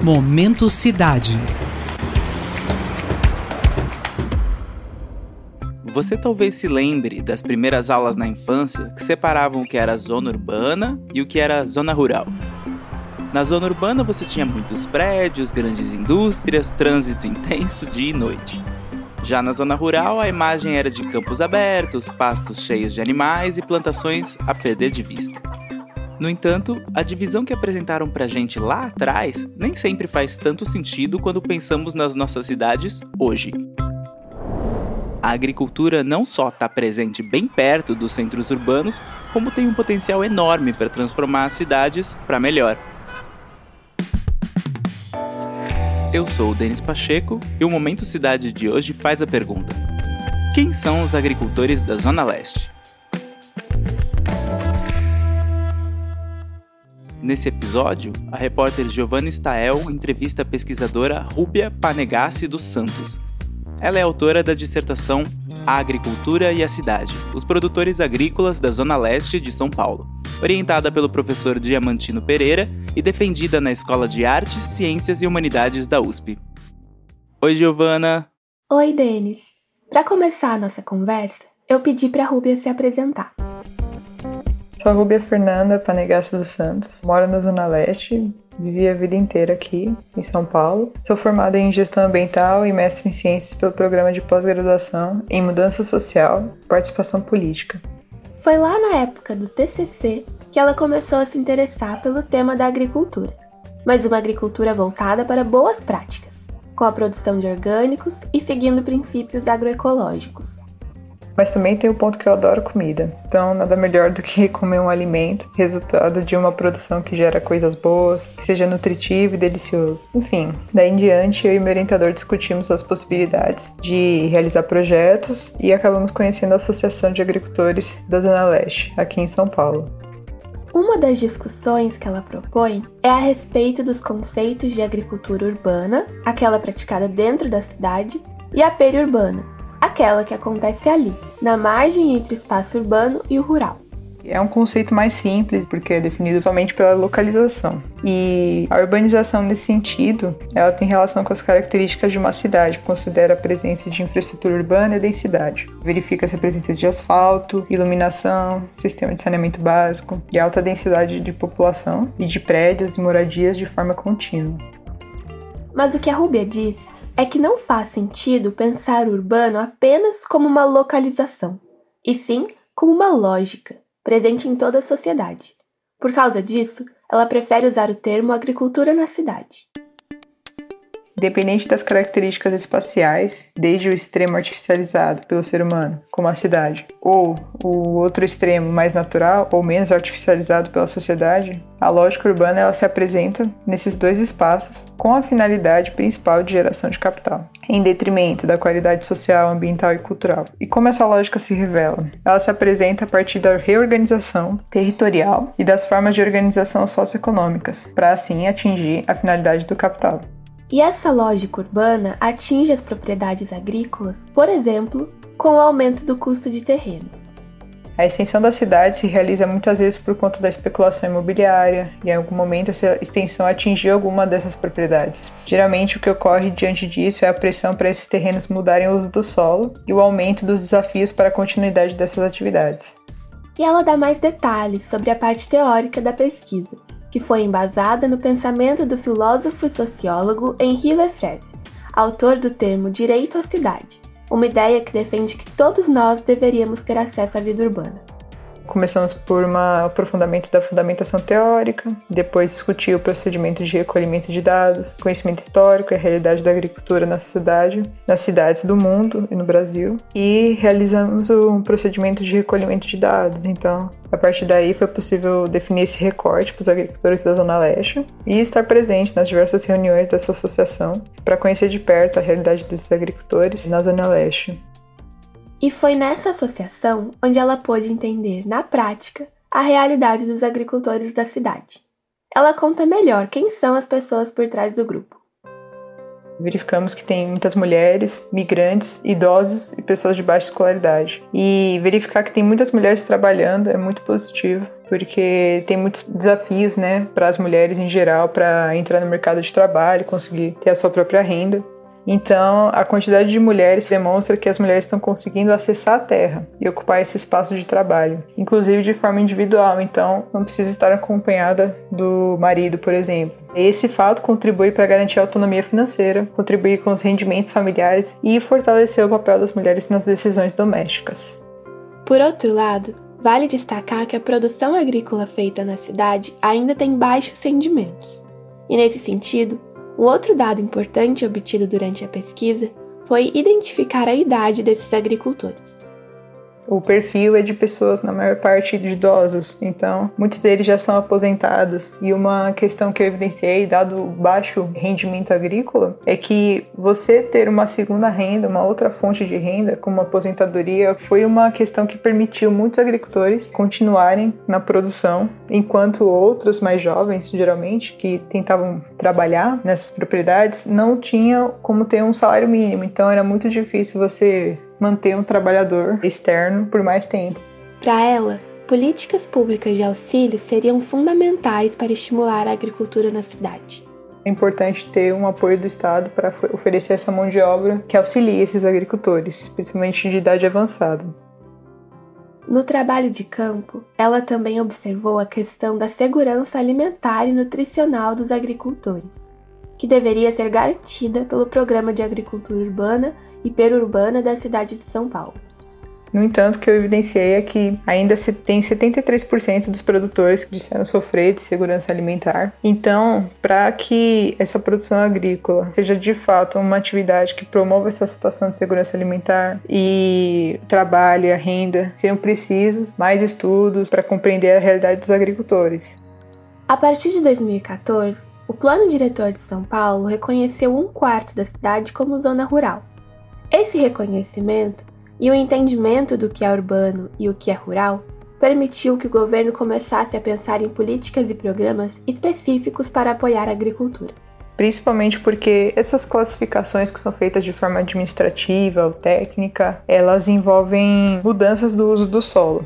Momento Cidade. Você talvez se lembre das primeiras aulas na infância que separavam o que era zona urbana e o que era zona rural. Na zona urbana você tinha muitos prédios, grandes indústrias, trânsito intenso dia e noite. Já na zona rural, a imagem era de campos abertos, pastos cheios de animais e plantações a perder de vista. No entanto, a divisão que apresentaram pra gente lá atrás nem sempre faz tanto sentido quando pensamos nas nossas cidades hoje. A agricultura não só está presente bem perto dos centros urbanos, como tem um potencial enorme para transformar as cidades para melhor. Eu sou o Denis Pacheco e o Momento Cidade de hoje faz a pergunta: Quem são os agricultores da Zona Leste? Nesse episódio, a repórter Giovanna Stael entrevista a pesquisadora Rúbia Panegassi dos Santos. Ela é autora da dissertação A Agricultura e a Cidade, os produtores agrícolas da Zona Leste de São Paulo, orientada pelo professor Diamantino Pereira e defendida na Escola de Artes, Ciências e Humanidades da USP. Oi, Giovana. Oi, Denis. Para começar a nossa conversa, eu pedi para a Rúbia se apresentar. Sou a Rubia Fernanda Panegasso dos Santos, moro na Zona Leste, vivi a vida inteira aqui em São Paulo. Sou formada em Gestão Ambiental e mestre em Ciências pelo programa de pós-graduação em Mudança Social e Participação Política. Foi lá na época do TCC que ela começou a se interessar pelo tema da agricultura, mas uma agricultura voltada para boas práticas, com a produção de orgânicos e seguindo princípios agroecológicos mas também tem o ponto que eu adoro comida. Então, nada melhor do que comer um alimento, resultado de uma produção que gera coisas boas, que seja nutritivo e delicioso. Enfim, daí em diante, eu e meu orientador discutimos as possibilidades de realizar projetos e acabamos conhecendo a Associação de Agricultores da Zona Leste, aqui em São Paulo. Uma das discussões que ela propõe é a respeito dos conceitos de agricultura urbana, aquela praticada dentro da cidade, e a periurbana, aquela que acontece ali, na margem entre o espaço urbano e o rural. É um conceito mais simples, porque é definido somente pela localização. E a urbanização, nesse sentido, ela tem relação com as características de uma cidade, considera a presença de infraestrutura urbana e densidade. Verifica-se a presença de asfalto, iluminação, sistema de saneamento básico e alta densidade de população e de prédios e moradias de forma contínua. Mas o que a Rúbia diz é que não faz sentido pensar o urbano apenas como uma localização, e sim como uma lógica, presente em toda a sociedade. Por causa disso, ela prefere usar o termo agricultura na cidade. Independente das características espaciais, desde o extremo artificializado pelo ser humano, como a cidade, ou o outro extremo mais natural ou menos artificializado pela sociedade, a lógica urbana ela se apresenta nesses dois espaços com a finalidade principal de geração de capital, em detrimento da qualidade social, ambiental e cultural. E como essa lógica se revela? Ela se apresenta a partir da reorganização territorial e das formas de organização socioeconômicas, para assim atingir a finalidade do capital. E essa lógica urbana atinge as propriedades agrícolas, por exemplo, com o aumento do custo de terrenos. A extensão da cidade se realiza muitas vezes por conta da especulação imobiliária, e em algum momento essa extensão atingiu alguma dessas propriedades. Geralmente, o que ocorre diante disso é a pressão para esses terrenos mudarem o uso do solo e o aumento dos desafios para a continuidade dessas atividades. E ela dá mais detalhes sobre a parte teórica da pesquisa que foi embasada no pensamento do filósofo e sociólogo Henri Lefebvre, autor do termo direito à cidade, uma ideia que defende que todos nós deveríamos ter acesso à vida urbana. Começamos por um aprofundamento da fundamentação teórica, depois discutir o procedimento de recolhimento de dados, conhecimento histórico e a realidade da agricultura na cidade, nas cidades do mundo e no Brasil, e realizamos um procedimento de recolhimento de dados. Então, a partir daí foi possível definir esse recorte para os agricultores da Zona Leste e estar presente nas diversas reuniões dessa associação para conhecer de perto a realidade desses agricultores na Zona Leste. E foi nessa associação onde ela pôde entender, na prática, a realidade dos agricultores da cidade. Ela conta melhor quem são as pessoas por trás do grupo. verificamos que tem muitas mulheres, migrantes, idosos e pessoas de baixa escolaridade. E verificar que tem muitas mulheres trabalhando é muito positivo, porque tem muitos desafios, né, para as mulheres em geral para entrar no mercado de trabalho, conseguir ter a sua própria renda. Então, a quantidade de mulheres demonstra que as mulheres estão conseguindo acessar a terra e ocupar esse espaço de trabalho, inclusive de forma individual. Então, não precisa estar acompanhada do marido, por exemplo. Esse fato contribui para garantir a autonomia financeira, contribuir com os rendimentos familiares e fortalecer o papel das mulheres nas decisões domésticas. Por outro lado, vale destacar que a produção agrícola feita na cidade ainda tem baixos rendimentos. E nesse sentido, um outro dado importante obtido durante a pesquisa foi identificar a idade desses agricultores. O perfil é de pessoas, na maior parte, de idosos, então muitos deles já são aposentados. E uma questão que eu evidenciei, dado o baixo rendimento agrícola, é que você ter uma segunda renda, uma outra fonte de renda, como aposentadoria, foi uma questão que permitiu muitos agricultores continuarem na produção, enquanto outros mais jovens, geralmente, que tentavam trabalhar nessas propriedades, não tinham como ter um salário mínimo. Então era muito difícil você manter um trabalhador externo por mais tempo. Para ela, políticas públicas de auxílio seriam fundamentais para estimular a agricultura na cidade. É importante ter um apoio do Estado para oferecer essa mão de obra que auxilie esses agricultores, principalmente de idade avançada. No trabalho de campo, ela também observou a questão da segurança alimentar e nutricional dos agricultores, que deveria ser garantida pelo Programa de Agricultura Urbana e perurbana da cidade de São Paulo. No entanto, o que eu evidenciei é que ainda se tem 73% dos produtores que disseram sofrer de segurança alimentar. Então, para que essa produção agrícola seja de fato uma atividade que promova essa situação de segurança alimentar e trabalhe a renda, seriam precisos mais estudos para compreender a realidade dos agricultores. A partir de 2014, o Plano Diretor de São Paulo reconheceu um quarto da cidade como zona rural esse reconhecimento e o entendimento do que é urbano e o que é rural permitiu que o governo começasse a pensar em políticas e programas específicos para apoiar a agricultura. Principalmente porque essas classificações que são feitas de forma administrativa ou técnica, elas envolvem mudanças do uso do solo.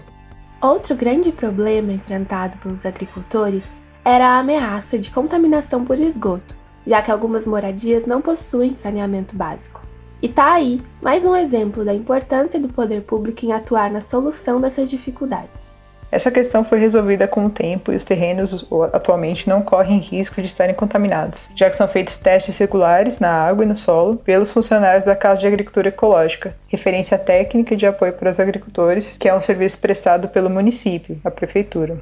Outro grande problema enfrentado pelos agricultores era a ameaça de contaminação por esgoto, já que algumas moradias não possuem saneamento básico. E tá aí mais um exemplo da importância do poder público em atuar na solução dessas dificuldades. Essa questão foi resolvida com o tempo e os terrenos atualmente não correm risco de estarem contaminados, já que são feitos testes regulares na água e no solo pelos funcionários da Casa de Agricultura Ecológica, referência técnica de apoio para os agricultores, que é um serviço prestado pelo município, a prefeitura.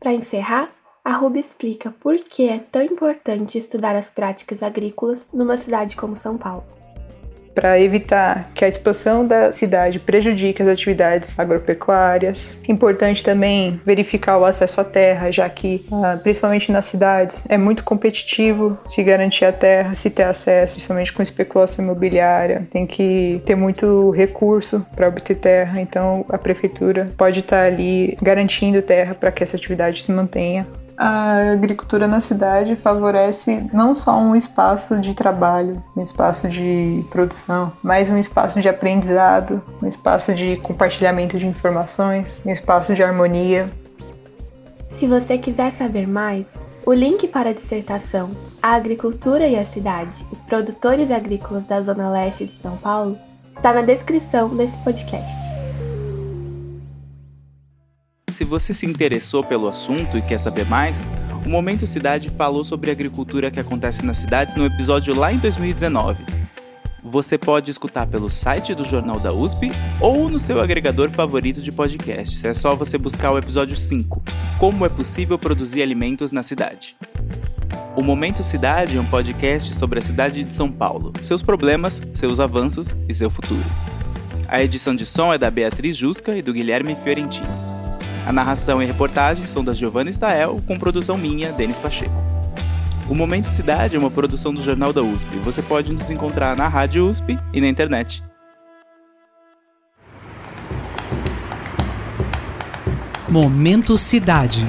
Para encerrar, a Ruby explica por que é tão importante estudar as práticas agrícolas numa cidade como São Paulo. Para evitar que a expansão da cidade prejudique as atividades agropecuárias. Importante também verificar o acesso à terra, já que, ah, principalmente nas cidades, é muito competitivo se garantir a terra, se ter acesso, principalmente com especulação imobiliária. Tem que ter muito recurso para obter terra, então a prefeitura pode estar ali garantindo terra para que essa atividade se mantenha a agricultura na cidade favorece não só um espaço de trabalho, um espaço de produção, mas um espaço de aprendizado, um espaço de compartilhamento de informações, um espaço de harmonia. Se você quiser saber mais, o link para a dissertação A Agricultura e a Cidade, os produtores agrícolas da Zona Leste de São Paulo, está na descrição desse podcast se você se interessou pelo assunto e quer saber mais, o Momento Cidade falou sobre agricultura que acontece nas cidades no episódio lá em 2019. Você pode escutar pelo site do Jornal da USP ou no seu agregador favorito de podcasts. É só você buscar o episódio 5, Como é possível produzir alimentos na cidade. O Momento Cidade é um podcast sobre a cidade de São Paulo, seus problemas, seus avanços e seu futuro. A edição de som é da Beatriz Jusca e do Guilherme Fiorentino. A narração e reportagem são da Giovanna Stael, com produção minha, Denis Pacheco. O Momento Cidade é uma produção do Jornal da USP. Você pode nos encontrar na Rádio USP e na internet. Momento Cidade.